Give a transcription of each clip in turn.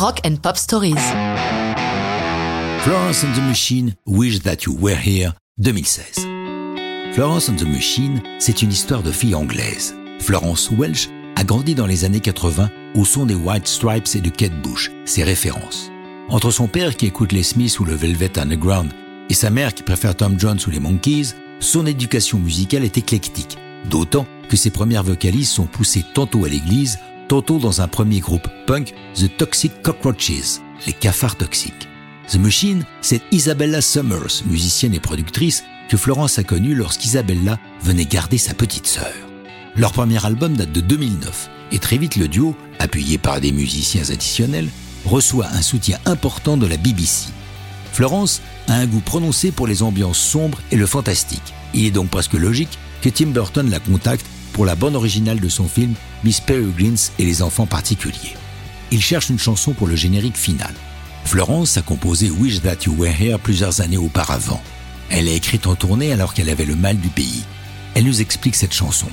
Rock and Pop Stories. Florence and the Machine, Wish That You Were Here, 2016. Florence and the Machine, c'est une histoire de fille anglaise. Florence Welsh a grandi dans les années 80 au son des White Stripes et de Kate Bush, ses références. Entre son père qui écoute les Smiths ou le Velvet Underground et sa mère qui préfère Tom Jones ou les Monkeys, son éducation musicale est éclectique, d'autant que ses premières vocalises sont poussées tantôt à l'église, tantôt dans un premier groupe punk, The Toxic Cockroaches, les cafards toxiques. The Machine, c'est Isabella Summers, musicienne et productrice, que Florence a connue lorsqu'Isabella venait garder sa petite sœur. Leur premier album date de 2009, et très vite le duo, appuyé par des musiciens additionnels, reçoit un soutien important de la BBC. Florence a un goût prononcé pour les ambiances sombres et le fantastique. Il est donc presque logique que Tim Burton la contacte pour la bande originale de son film Miss Peregrines et les enfants particuliers. Il cherche une chanson pour le générique final. Florence a composé Wish That You Were Here plusieurs années auparavant. Elle l'a écrite en tournée alors qu'elle avait le mal du pays. Elle nous explique cette chanson.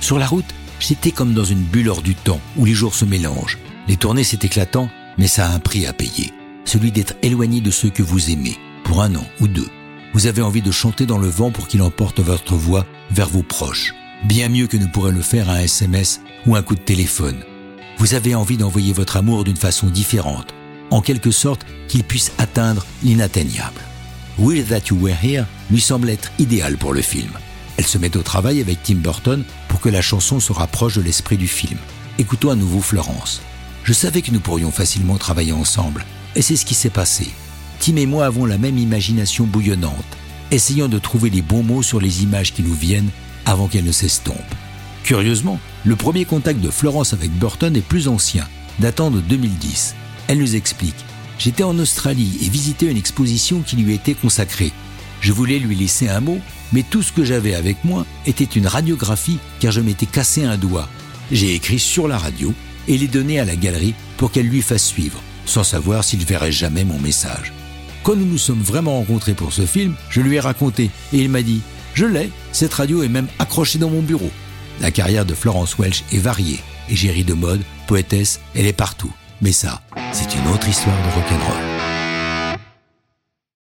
Sur la route, j'étais comme dans une bulle hors du temps où les jours se mélangent. Les tournées c'est éclatant, mais ça a un prix à payer. Celui d'être éloigné de ceux que vous aimez, pour un an ou deux. Vous avez envie de chanter dans le vent pour qu'il emporte votre voix vers vos proches. Bien mieux que ne pourrait le faire un SMS ou un coup de téléphone. Vous avez envie d'envoyer votre amour d'une façon différente, en quelque sorte qu'il puisse atteindre l'inatteignable. Will That You Were Here lui semble être idéal pour le film. Elle se met au travail avec Tim Burton pour que la chanson se rapproche de l'esprit du film. Écoutons à nouveau Florence. Je savais que nous pourrions facilement travailler ensemble, et c'est ce qui s'est passé. Tim et moi avons la même imagination bouillonnante, essayant de trouver les bons mots sur les images qui nous viennent avant qu'elles ne s'estompent. Curieusement, le premier contact de Florence avec Burton est plus ancien, datant de 2010. Elle nous explique J'étais en Australie et visitais une exposition qui lui était consacrée. Je voulais lui laisser un mot, mais tout ce que j'avais avec moi était une radiographie car je m'étais cassé un doigt. J'ai écrit sur la radio et l'ai donné à la galerie pour qu'elle lui fasse suivre, sans savoir s'il verrait jamais mon message. Quand nous nous sommes vraiment rencontrés pour ce film, je lui ai raconté et il m'a dit Je l'ai, cette radio est même accrochée dans mon bureau. La carrière de Florence Welch est variée. Égérie de mode, poétesse, elle est partout. Mais ça, c'est une autre histoire de rock'n'roll.